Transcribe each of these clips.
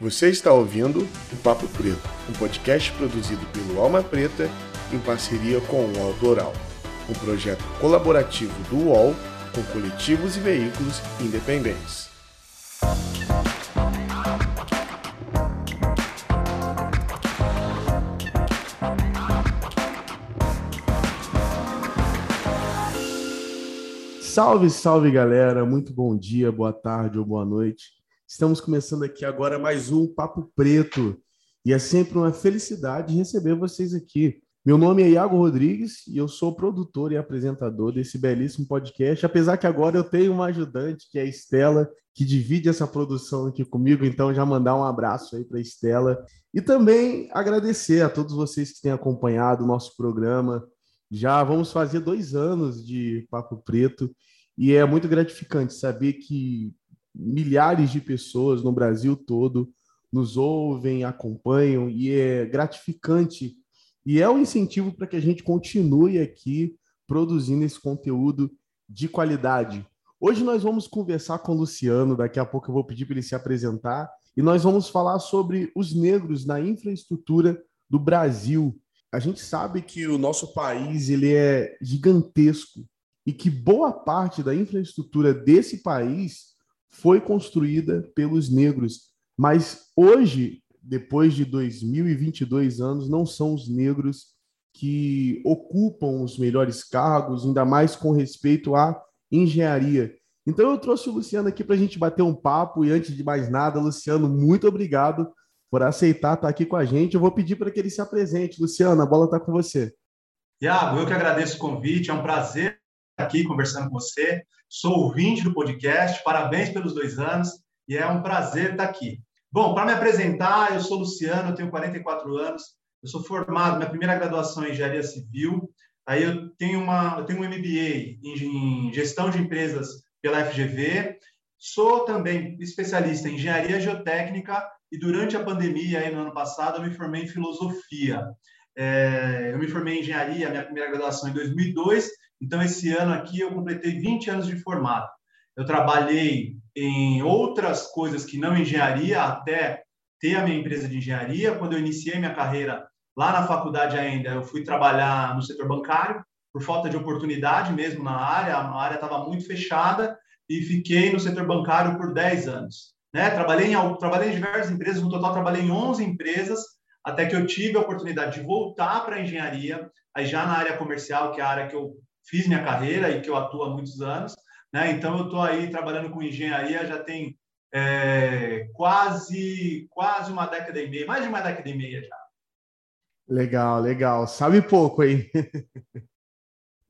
Você está ouvindo o Papo Preto, um podcast produzido pelo Alma Preta em parceria com o UOL Doral, um projeto colaborativo do UOL com coletivos e veículos independentes. Salve, salve galera, muito bom dia, boa tarde ou boa noite. Estamos começando aqui agora mais um Papo Preto e é sempre uma felicidade receber vocês aqui. Meu nome é Iago Rodrigues e eu sou produtor e apresentador desse belíssimo podcast, apesar que agora eu tenho uma ajudante, que é a Estela, que divide essa produção aqui comigo, então já mandar um abraço aí para a Estela. E também agradecer a todos vocês que têm acompanhado o nosso programa. Já vamos fazer dois anos de Papo Preto e é muito gratificante saber que milhares de pessoas no Brasil todo nos ouvem, acompanham e é gratificante e é um incentivo para que a gente continue aqui produzindo esse conteúdo de qualidade. Hoje nós vamos conversar com o Luciano, daqui a pouco eu vou pedir para ele se apresentar e nós vamos falar sobre os negros na infraestrutura do Brasil. A gente sabe que o nosso país ele é gigantesco e que boa parte da infraestrutura desse país foi construída pelos negros. Mas hoje, depois de 2022 anos, não são os negros que ocupam os melhores cargos, ainda mais com respeito à engenharia. Então eu trouxe o Luciano aqui para a gente bater um papo e antes de mais nada, Luciano, muito obrigado por aceitar estar aqui com a gente. Eu vou pedir para que ele se apresente. Luciano, a bola está com você. Iago, eu que agradeço o convite, é um prazer aqui conversando com você sou ouvinte do podcast, parabéns pelos dois anos e é um prazer estar aqui. Bom, para me apresentar, eu sou Luciano, eu tenho 44 anos, eu sou formado, minha primeira graduação em engenharia civil, aí eu tenho, uma, eu tenho um MBA em gestão de empresas pela FGV, sou também especialista em engenharia geotécnica e durante a pandemia, aí no ano passado, eu me formei em filosofia. É, eu me formei em engenharia, minha primeira graduação em 2002, então, esse ano aqui eu completei 20 anos de formado. Eu trabalhei em outras coisas que não engenharia, até ter a minha empresa de engenharia. Quando eu iniciei minha carreira lá na faculdade ainda, eu fui trabalhar no setor bancário, por falta de oportunidade mesmo na área, a área estava muito fechada e fiquei no setor bancário por 10 anos. Né? Trabalhei, em, trabalhei em diversas empresas, no total trabalhei em 11 empresas, até que eu tive a oportunidade de voltar para a engenharia, aí já na área comercial, que é a área que eu fiz minha carreira e que eu atuo há muitos anos, né? Então eu estou aí trabalhando com engenharia já tem é, quase quase uma década e meia, mais de uma década e meia já. Legal, legal. Sabe pouco aí.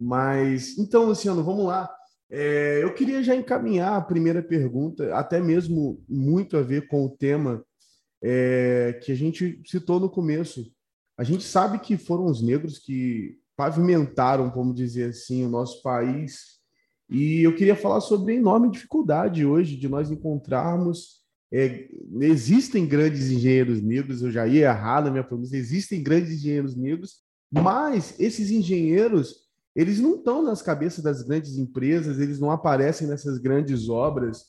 Mas então, Luciano, vamos lá. É, eu queria já encaminhar a primeira pergunta, até mesmo muito a ver com o tema é, que a gente citou no começo. A gente sabe que foram os negros que pavimentaram, vamos dizer assim, o nosso país. E eu queria falar sobre a enorme dificuldade hoje de nós encontrarmos. É, existem grandes engenheiros negros, eu já ia errar na minha pronúncia, existem grandes engenheiros negros, mas esses engenheiros, eles não estão nas cabeças das grandes empresas, eles não aparecem nessas grandes obras.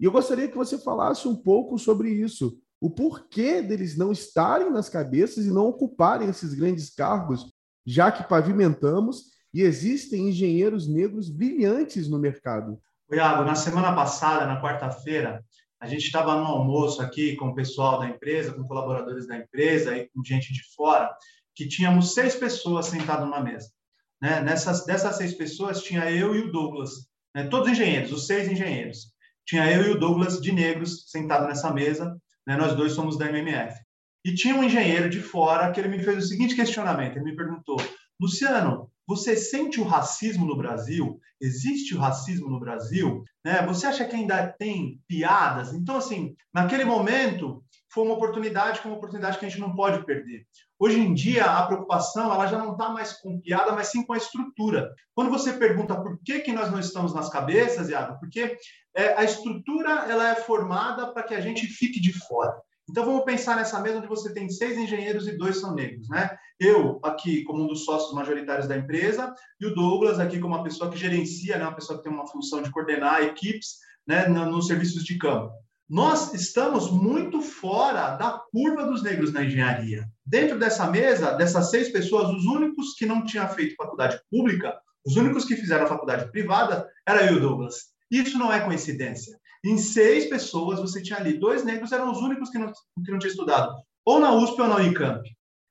E eu gostaria que você falasse um pouco sobre isso, o porquê deles não estarem nas cabeças e não ocuparem esses grandes cargos, já que pavimentamos e existem engenheiros negros brilhantes no mercado. Iago, na semana passada, na quarta-feira, a gente estava no almoço aqui com o pessoal da empresa, com colaboradores da empresa e com gente de fora, que tínhamos seis pessoas sentadas na mesa. Né? Nessas, dessas seis pessoas, tinha eu e o Douglas, né? todos engenheiros, os seis engenheiros. Tinha eu e o Douglas de negros sentados nessa mesa, né? nós dois somos da MMF. E tinha um engenheiro de fora que ele me fez o seguinte questionamento: ele me perguntou, Luciano, você sente o racismo no Brasil? Existe o racismo no Brasil? Né? Você acha que ainda tem piadas? Então, assim, naquele momento, foi uma oportunidade, é uma oportunidade que a gente não pode perder. Hoje em dia, a preocupação ela já não está mais com piada, mas sim com a estrutura. Quando você pergunta por que, que nós não estamos nas cabeças, Iago, porque é, a estrutura ela é formada para que a gente fique de fora. Então vamos pensar nessa mesa onde você tem seis engenheiros e dois são negros, né? Eu aqui como um dos sócios majoritários da empresa e o Douglas aqui como uma pessoa que gerencia, né? Uma pessoa que tem uma função de coordenar equipes, né? Nos serviços de campo. nós estamos muito fora da curva dos negros na engenharia. Dentro dessa mesa, dessas seis pessoas, os únicos que não tinham feito faculdade pública, os únicos que fizeram faculdade privada, era eu e o Douglas. Isso não é coincidência. Em seis pessoas, você tinha ali, dois negros eram os únicos que não, que não estudado, ou na USP ou na Unicamp.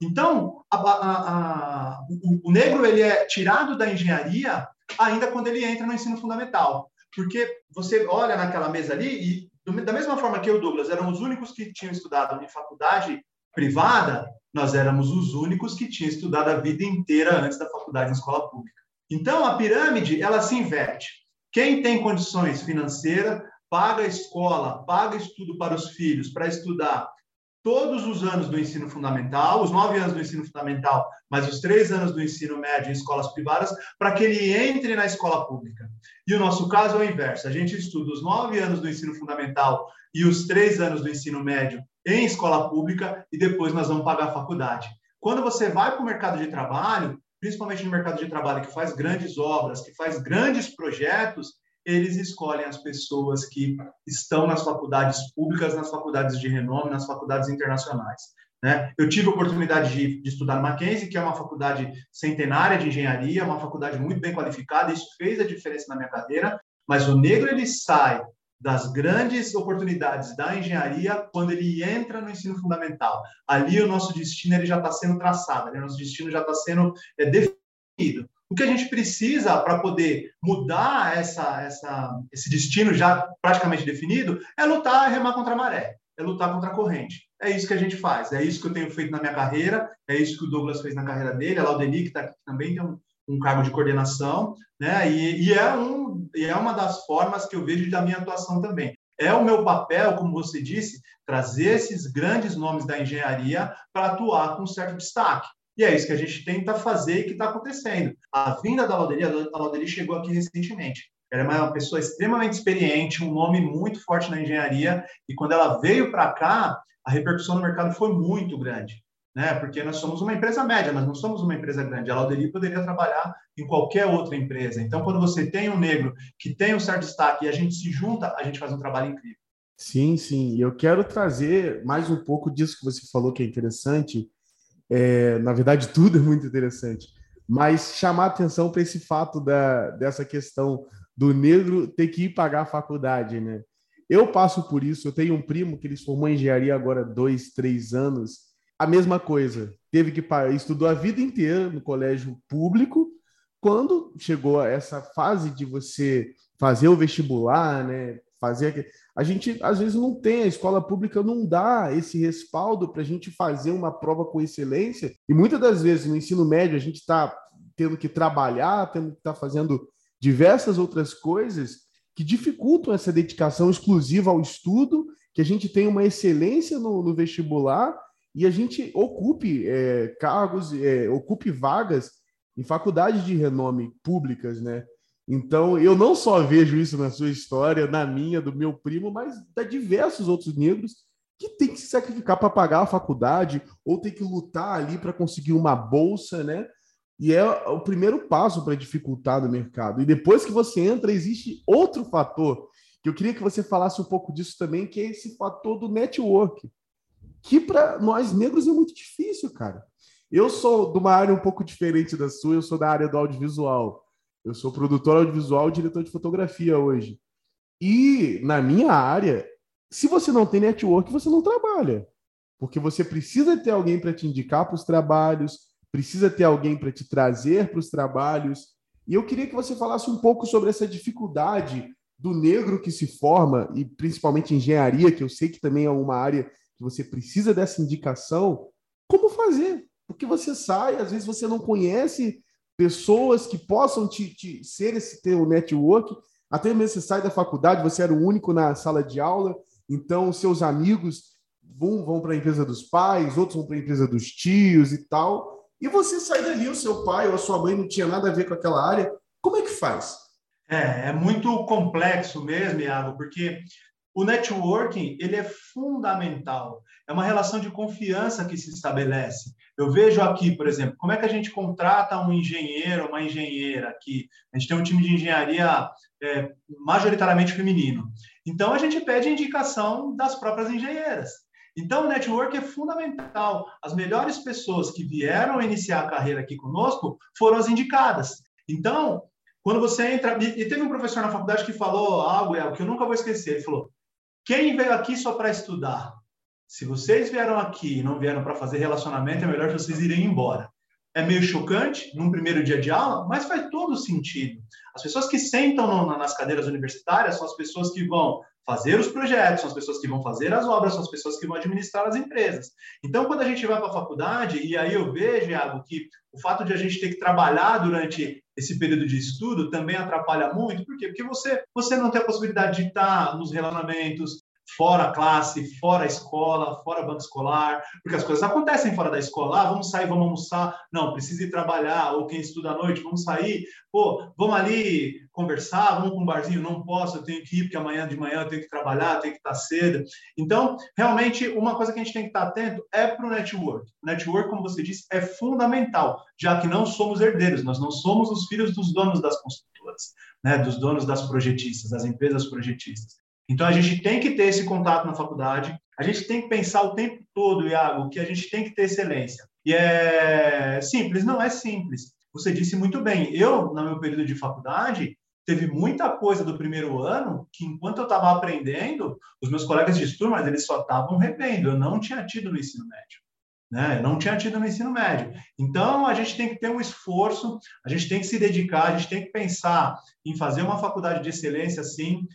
Então, a, a, a, o, o negro ele é tirado da engenharia ainda quando ele entra no ensino fundamental. Porque você olha naquela mesa ali e da mesma forma que eu, Douglas, eram os únicos que tinham estudado em faculdade privada, nós éramos os únicos que tinham estudado a vida inteira antes da faculdade em escola pública. Então, a pirâmide, ela se inverte. Quem tem condições financeiras, paga escola, paga estudo para os filhos, para estudar todos os anos do ensino fundamental, os nove anos do ensino fundamental, mas os três anos do ensino médio em escolas privadas, para que ele entre na escola pública. E o nosso caso é o inverso: a gente estuda os nove anos do ensino fundamental e os três anos do ensino médio em escola pública e depois nós vamos pagar a faculdade. Quando você vai para o mercado de trabalho, principalmente no mercado de trabalho que faz grandes obras, que faz grandes projetos, eles escolhem as pessoas que estão nas faculdades públicas, nas faculdades de renome, nas faculdades internacionais. Né? Eu tive a oportunidade de, de, estudar no Mackenzie, que é uma faculdade centenária de engenharia, uma faculdade muito bem qualificada, isso fez a diferença na minha carreira, mas o negro ele sai das grandes oportunidades da engenharia quando ele entra no ensino fundamental. Ali o nosso destino ele já está sendo traçado, ali o nosso destino já está sendo é, definido. O que a gente precisa para poder mudar essa, essa, esse destino já praticamente definido é lutar, remar contra a maré, é lutar contra a corrente. É isso que a gente faz, é isso que eu tenho feito na minha carreira, é isso que o Douglas fez na carreira dele, a Laudeli, que está aqui também tem um, um cargo de coordenação, né? E, e, é um, e é uma das formas que eu vejo da minha atuação também. É o meu papel, como você disse, trazer esses grandes nomes da engenharia para atuar com certo destaque. E é isso que a gente tenta fazer e que está acontecendo. A vinda da Lauderia, a Lauderia chegou aqui recentemente. Ela é uma pessoa extremamente experiente, um nome muito forte na engenharia, e quando ela veio para cá, a repercussão no mercado foi muito grande, né? Porque nós somos uma empresa média, nós não somos uma empresa grande. A Lauderia poderia trabalhar em qualquer outra empresa. Então, quando você tem um negro que tem um certo destaque e a gente se junta, a gente faz um trabalho incrível. Sim, sim. E eu quero trazer mais um pouco disso que você falou que é interessante, é, na verdade, tudo é muito interessante. Mas chamar atenção para esse fato da, dessa questão do negro ter que ir pagar a faculdade, né? Eu passo por isso. Eu tenho um primo que ele formou engenharia agora dois, três anos. A mesma coisa. Teve que estudou a vida inteira no colégio público. Quando chegou a essa fase de você fazer o vestibular, né? Fazer a gente às vezes não tem, a escola pública não dá esse respaldo para a gente fazer uma prova com excelência. E muitas das vezes no ensino médio a gente está tendo que trabalhar, tendo que estar tá fazendo diversas outras coisas que dificultam essa dedicação exclusiva ao estudo, que a gente tenha uma excelência no, no vestibular e a gente ocupe é, cargos, é, ocupe vagas em faculdades de renome públicas, né? Então, eu não só vejo isso na sua história, na minha, do meu primo, mas da diversos outros negros que tem que se sacrificar para pagar a faculdade ou tem que lutar ali para conseguir uma bolsa, né? E é o primeiro passo para dificultar no mercado. E depois que você entra, existe outro fator que eu queria que você falasse um pouco disso também, que é esse fator do network, que para nós negros é muito difícil, cara. Eu sou de uma área um pouco diferente da sua, eu sou da área do audiovisual. Eu sou produtor audiovisual e diretor de fotografia hoje. E na minha área, se você não tem network, você não trabalha. Porque você precisa ter alguém para te indicar para os trabalhos, precisa ter alguém para te trazer para os trabalhos. E eu queria que você falasse um pouco sobre essa dificuldade do negro que se forma, e principalmente engenharia, que eu sei que também é uma área que você precisa dessa indicação. Como fazer? Porque você sai, às vezes você não conhece pessoas que possam te, te ser esse teu network. Até mesmo você sai da faculdade, você era o único na sala de aula, então seus amigos vão, vão para a empresa dos pais, outros vão para a empresa dos tios e tal. E você sai dali, o seu pai ou a sua mãe não tinha nada a ver com aquela área. Como é que faz? É, é muito complexo mesmo, Iago, porque o networking ele é fundamental. É uma relação de confiança que se estabelece. Eu vejo aqui, por exemplo, como é que a gente contrata um engenheiro, uma engenheira aqui. A gente tem um time de engenharia é, majoritariamente feminino. Então, a gente pede indicação das próprias engenheiras. Então, o network é fundamental. As melhores pessoas que vieram iniciar a carreira aqui conosco foram as indicadas. Então, quando você entra. E teve um professor na faculdade que falou algo que eu nunca vou esquecer. Ele falou: quem veio aqui só para estudar? Se vocês vieram aqui e não vieram para fazer relacionamento, é melhor vocês irem embora. É meio chocante num primeiro dia de aula, mas faz todo sentido. As pessoas que sentam no, nas cadeiras universitárias são as pessoas que vão fazer os projetos, são as pessoas que vão fazer as obras, são as pessoas que vão administrar as empresas. Então, quando a gente vai para a faculdade, e aí eu vejo, Iago, que o fato de a gente ter que trabalhar durante esse período de estudo também atrapalha muito. Por quê? Porque você, você não tem a possibilidade de estar nos relacionamentos, fora classe, fora escola, fora banco escolar, porque as coisas acontecem fora da escola. Ah, vamos sair, vamos almoçar. Não, precisa ir trabalhar. Ou quem estuda à noite, vamos sair. Pô, vamos ali conversar, vamos para um barzinho. Não posso, eu tenho que ir, porque amanhã de manhã eu tenho que trabalhar, tenho que estar cedo. Então, realmente, uma coisa que a gente tem que estar atento é para o network. O network, como você disse, é fundamental, já que não somos herdeiros, nós não somos os filhos dos donos das construtoras, né, dos donos das projetistas, das empresas projetistas. Então, a gente tem que ter esse contato na faculdade, a gente tem que pensar o tempo todo, Iago, que a gente tem que ter excelência. E é simples? Não é simples. Você disse muito bem. Eu, no meu período de faculdade, teve muita coisa do primeiro ano que, enquanto eu estava aprendendo, os meus colegas de turma, eles só estavam revendo. Eu não tinha tido no ensino médio. Né? Eu não tinha tido no ensino médio. Então, a gente tem que ter um esforço, a gente tem que se dedicar, a gente tem que pensar em fazer uma faculdade de excelência, sim,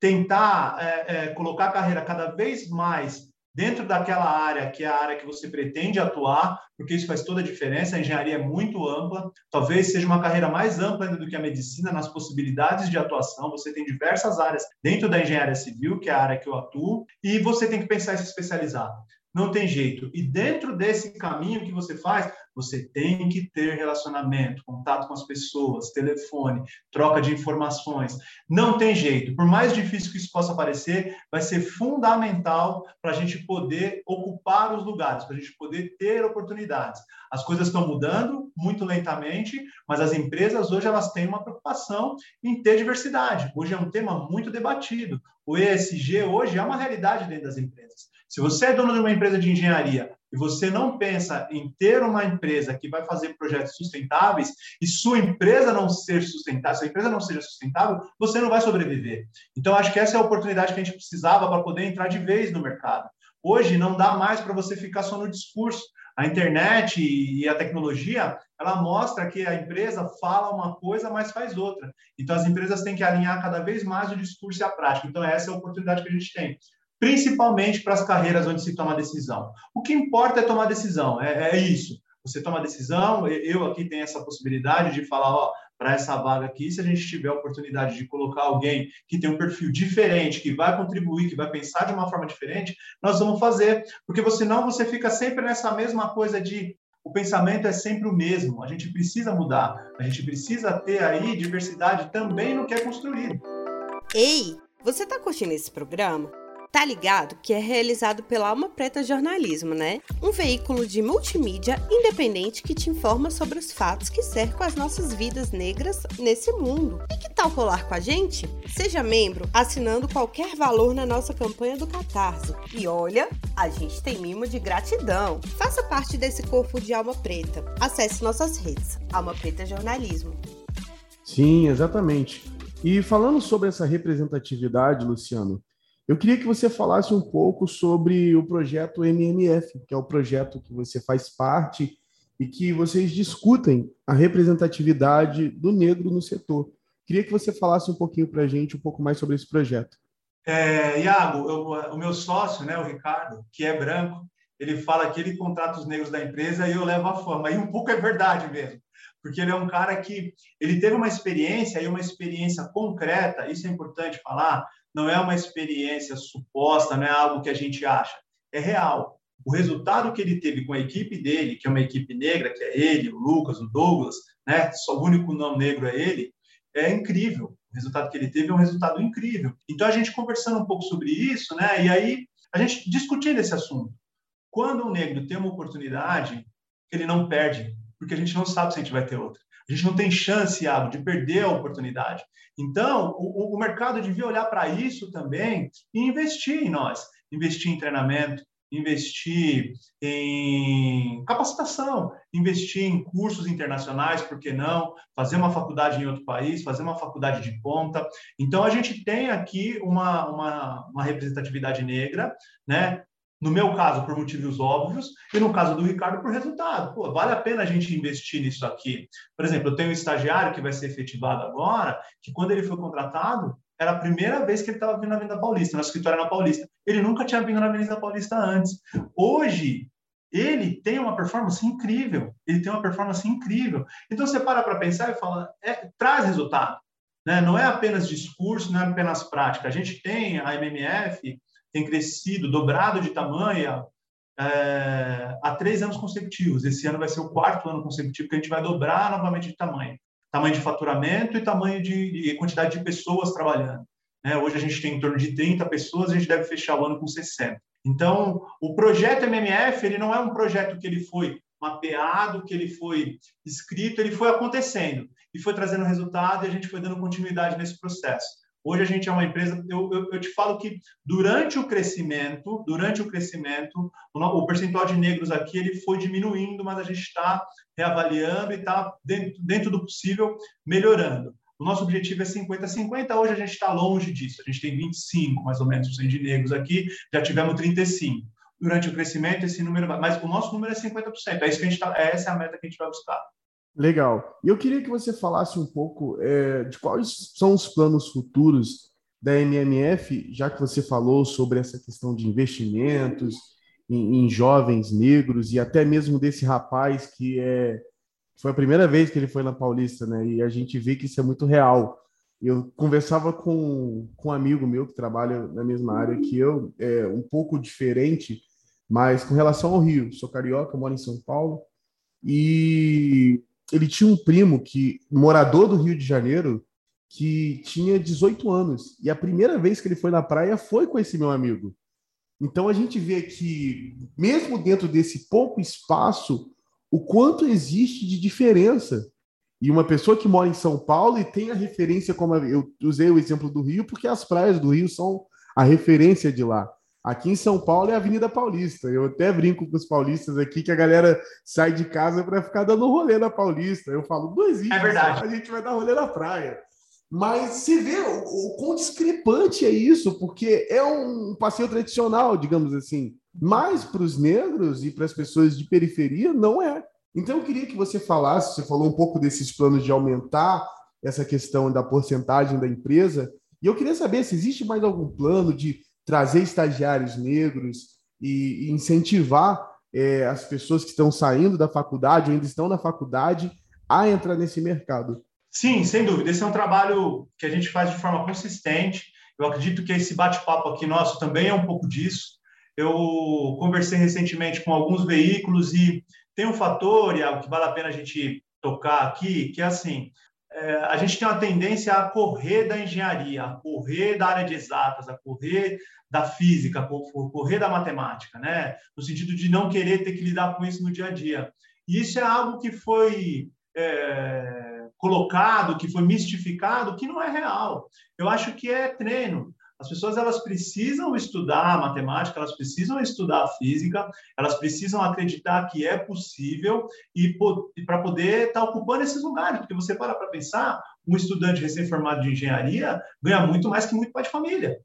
tentar é, é, colocar a carreira cada vez mais dentro daquela área que é a área que você pretende atuar, porque isso faz toda a diferença. A engenharia é muito ampla, talvez seja uma carreira mais ampla ainda do que a medicina nas possibilidades de atuação. Você tem diversas áreas dentro da engenharia civil, que é a área que eu atuo, e você tem que pensar em se especializar. Não tem jeito. E dentro desse caminho que você faz, você tem que ter relacionamento, contato com as pessoas, telefone, troca de informações. Não tem jeito. Por mais difícil que isso possa parecer, vai ser fundamental para a gente poder ocupar os lugares, para a gente poder ter oportunidades. As coisas estão mudando muito lentamente, mas as empresas hoje elas têm uma preocupação em ter diversidade. Hoje é um tema muito debatido. O ESG hoje é uma realidade dentro das empresas. Se você é dono de uma empresa de engenharia e você não pensa em ter uma empresa que vai fazer projetos sustentáveis e sua empresa não ser sustentável, se a empresa não seja sustentável, você não vai sobreviver. Então, acho que essa é a oportunidade que a gente precisava para poder entrar de vez no mercado. Hoje não dá mais para você ficar só no discurso. A internet e a tecnologia, ela mostra que a empresa fala uma coisa, mas faz outra. Então, as empresas têm que alinhar cada vez mais o discurso e a prática. Então, essa é a oportunidade que a gente tem principalmente para as carreiras onde se toma decisão. O que importa é tomar decisão, é, é isso. Você toma decisão, eu aqui tenho essa possibilidade de falar, ó, para essa vaga aqui, se a gente tiver a oportunidade de colocar alguém que tem um perfil diferente, que vai contribuir, que vai pensar de uma forma diferente, nós vamos fazer, porque senão você fica sempre nessa mesma coisa de o pensamento é sempre o mesmo, a gente precisa mudar, a gente precisa ter aí diversidade também no que é construído. Ei, você está curtindo esse programa? Tá ligado que é realizado pela Alma Preta Jornalismo, né? Um veículo de multimídia independente que te informa sobre os fatos que cercam as nossas vidas negras nesse mundo. E que tal colar com a gente? Seja membro assinando qualquer valor na nossa campanha do Catarse. E olha, a gente tem mimo de gratidão. Faça parte desse corpo de Alma Preta. Acesse nossas redes, Alma Preta Jornalismo. Sim, exatamente. E falando sobre essa representatividade, Luciano, eu queria que você falasse um pouco sobre o projeto MMF, que é o projeto que você faz parte e que vocês discutem a representatividade do negro no setor. Queria que você falasse um pouquinho para a gente, um pouco mais sobre esse projeto. É, Iago, eu, o meu sócio, né, o Ricardo, que é branco, ele fala que ele contrata os negros da empresa e eu levo a fama. E um pouco é verdade mesmo, porque ele é um cara que ele teve uma experiência e uma experiência concreta, isso é importante falar, não é uma experiência suposta, não é algo que a gente acha, é real. O resultado que ele teve com a equipe dele, que é uma equipe negra, que é ele, o Lucas, o Douglas, né? Só o único não negro é ele, é incrível. O resultado que ele teve é um resultado incrível. Então a gente conversando um pouco sobre isso, né? E aí a gente discutindo esse assunto. Quando um negro tem uma oportunidade, ele não perde, porque a gente não sabe se a gente vai ter outra. A gente não tem chance, Iago, de perder a oportunidade. Então, o, o mercado devia olhar para isso também e investir em nós, investir em treinamento, investir em capacitação, investir em cursos internacionais, por que não? Fazer uma faculdade em outro país, fazer uma faculdade de ponta. Então, a gente tem aqui uma, uma, uma representatividade negra, né? No meu caso, por motivos óbvios, e no caso do Ricardo, por resultado. Pô, vale a pena a gente investir nisso aqui. Por exemplo, eu tenho um estagiário que vai ser efetivado agora, que quando ele foi contratado, era a primeira vez que ele estava vindo na Avenida Paulista, no escritório na Paulista. Ele nunca tinha vindo na Avenida Paulista antes. Hoje, ele tem uma performance incrível. Ele tem uma performance incrível. Então, você para para pensar e fala, é, traz resultado. Né? Não é apenas discurso, não é apenas prática. A gente tem, a MMF tem crescido, dobrado de tamanho é, há três anos consecutivos. Esse ano vai ser o quarto ano consecutivo que a gente vai dobrar novamente de tamanho tamanho de faturamento e tamanho de, de quantidade de pessoas trabalhando. Né? Hoje a gente tem em torno de 30 pessoas, a gente deve fechar o ano com 60. Então, o projeto MMF, ele não é um projeto que ele foi mapeado, que ele foi escrito, ele foi acontecendo e foi trazendo resultado e a gente foi dando continuidade nesse processo. Hoje a gente é uma empresa, eu, eu, eu, te falo que durante o crescimento, durante o crescimento, o, o, percentual de negros aqui ele foi diminuindo, mas a gente está reavaliando e está dentro, dentro do possível melhorando. O nosso objetivo é 50-50, hoje a gente está longe disso. A gente tem 25, mais ou menos, de negros aqui, já tivemos 35. Durante o crescimento, esse número, mas o nosso número é 50%. É isso que a gente tá, essa é a meta que a gente vai buscar. Legal. E eu queria que você falasse um pouco é, de quais são os planos futuros da MMF, já que você falou sobre essa questão de investimentos em, em jovens negros e até mesmo desse rapaz que é foi a primeira vez que ele foi na Paulista, né? E a gente vê que isso é muito real. Eu conversava com, com um amigo meu que trabalha na mesma área que eu, é um pouco diferente, mas com relação ao Rio. Sou carioca, moro em São Paulo. E ele tinha um primo que morador do Rio de Janeiro que tinha 18 anos e a primeira vez que ele foi na praia foi com esse meu amigo. Então a gente vê que mesmo dentro desse pouco espaço, o quanto existe de diferença. E uma pessoa que mora em São Paulo e tem a referência como eu usei o exemplo do Rio porque as praias do Rio são a referência de lá. Aqui em São Paulo é a Avenida Paulista. Eu até brinco com os paulistas aqui que a galera sai de casa para ficar dando rolê na Paulista. Eu falo, não existe. É verdade. A gente vai dar rolê na praia. Mas se vê o, o quão discrepante é isso, porque é um passeio tradicional, digamos assim. Mas para os negros e para as pessoas de periferia, não é. Então eu queria que você falasse, você falou um pouco desses planos de aumentar essa questão da porcentagem da empresa, e eu queria saber se existe mais algum plano de trazer estagiários negros e, incentivar é, as pessoas que estão saindo da faculdade ou ainda estão na faculdade a entrar nesse mercado. Sim, sem dúvida. Esse é um trabalho que a gente faz de forma consistente. Eu acredito que esse bate-papo aqui nosso também é um pouco disso. Eu conversei recentemente com alguns veículos e tem um fator, e algo que vale a pena a gente tocar aqui, que é assim, é, a gente tem uma tendência a correr da engenharia, a correr da área de exatas, a correr da física, a correr da matemática, né? No sentido de não querer ter que lidar com isso no dia a dia. E isso é algo que foi é, colocado, que foi mistificado, que não é real. Eu acho que é treino. As pessoas elas precisam estudar matemática, elas precisam estudar física, elas precisam acreditar que é possível e, e para poder estar tá ocupando esses lugares, porque você para para pensar, um estudante recém-formado de engenharia ganha muito mais que muito pai de família.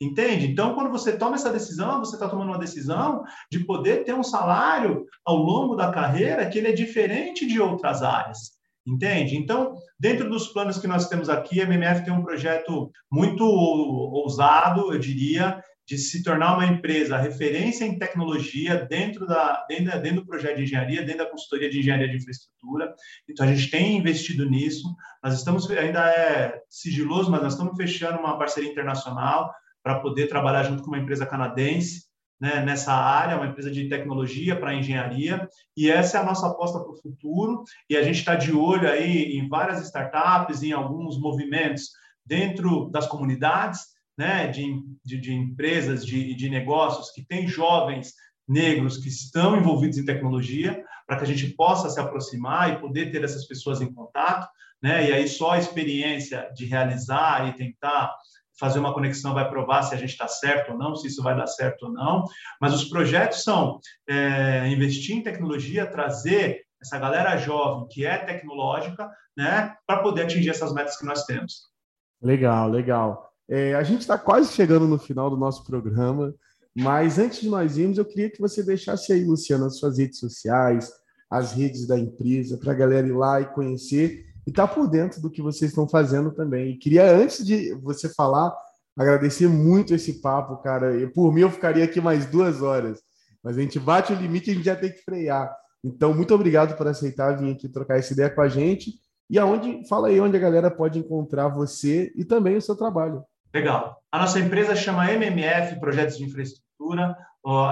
Entende? Então, quando você toma essa decisão, você está tomando uma decisão de poder ter um salário ao longo da carreira que ele é diferente de outras áreas. Entende? Então, dentro dos planos que nós temos aqui, a MMF tem um projeto muito ousado, eu diria, de se tornar uma empresa referência em tecnologia dentro, da, dentro, dentro do projeto de engenharia, dentro da consultoria de engenharia de infraestrutura. Então, a gente tem investido nisso. Nós estamos, ainda é sigiloso, mas nós estamos fechando uma parceria internacional para poder trabalhar junto com uma empresa canadense né, nessa área, uma empresa de tecnologia para engenharia, e essa é a nossa aposta para o futuro, e a gente está de olho aí em várias startups, em alguns movimentos dentro das comunidades, né, de, de, de empresas, de, de negócios que têm jovens negros que estão envolvidos em tecnologia, para que a gente possa se aproximar e poder ter essas pessoas em contato, né? E aí só a experiência de realizar e tentar fazer uma conexão vai provar se a gente está certo ou não, se isso vai dar certo ou não. Mas os projetos são é, investir em tecnologia, trazer essa galera jovem que é tecnológica, né, para poder atingir essas metas que nós temos. Legal, legal. É, a gente está quase chegando no final do nosso programa, mas antes de nós irmos, eu queria que você deixasse aí, Luciano, as suas redes sociais, as redes da empresa, para a galera ir lá e conhecer e estar tá por dentro do que vocês estão fazendo também. E queria, antes de você falar, agradecer muito esse papo, cara. E por mim, eu ficaria aqui mais duas horas, mas a gente bate o limite e a gente já tem que frear. Então, muito obrigado por aceitar vir aqui trocar essa ideia com a gente. E aonde, fala aí onde a galera pode encontrar você e também o seu trabalho. Legal. A nossa empresa chama MMF Projetos de Infraestrutura.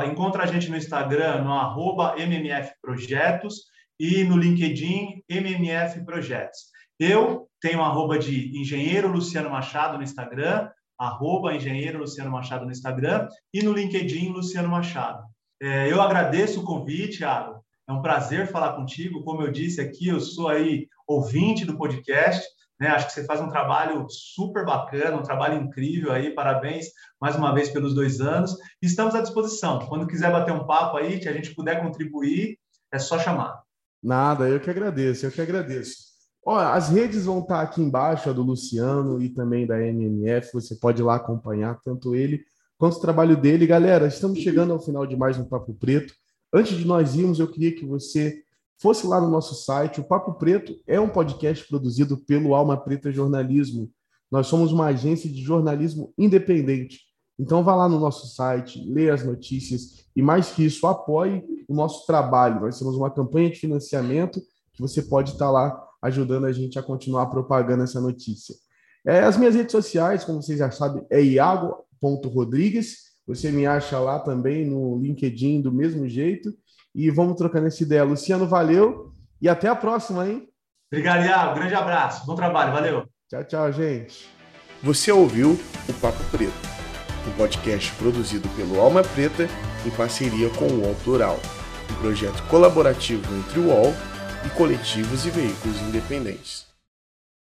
encontra a gente no Instagram, no arroba MMF Projetos e no LinkedIn MMF Projetos. Eu tenho arroba de engenheiro Luciano Machado no Instagram, arroba engenheiro Luciano Machado no Instagram e no LinkedIn Luciano Machado. É, eu agradeço o convite, Thiago. É um prazer falar contigo. Como eu disse aqui, eu sou aí ouvinte do podcast. Né? Acho que você faz um trabalho super bacana, um trabalho incrível aí. Parabéns mais uma vez pelos dois anos. Estamos à disposição. Quando quiser bater um papo aí, que a gente puder contribuir, é só chamar. Nada, eu que agradeço, eu que agradeço. Olha, as redes vão estar aqui embaixo, a do Luciano e também da MMF. Você pode ir lá acompanhar tanto ele quanto o trabalho dele. Galera, estamos chegando ao final de mais um Papo Preto. Antes de nós irmos, eu queria que você fosse lá no nosso site. O Papo Preto é um podcast produzido pelo Alma Preta Jornalismo. Nós somos uma agência de jornalismo independente. Então vá lá no nosso site, leia as notícias e mais que isso, apoie o nosso trabalho. Nós temos uma campanha de financiamento que você pode estar lá ajudando a gente a continuar propagando essa notícia. É, as minhas redes sociais, como vocês já sabem, é iago.rodrigues. Você me acha lá também no LinkedIn do mesmo jeito. E vamos trocando essa ideia. Luciano, valeu e até a próxima, hein? Obrigado, Iago. Grande abraço. Bom trabalho. Valeu. Tchau, tchau, gente. Você ouviu o Papo Preto um podcast produzido pelo Alma Preta em parceria com o UOL Plural, um projeto colaborativo entre o UOL e coletivos e veículos independentes.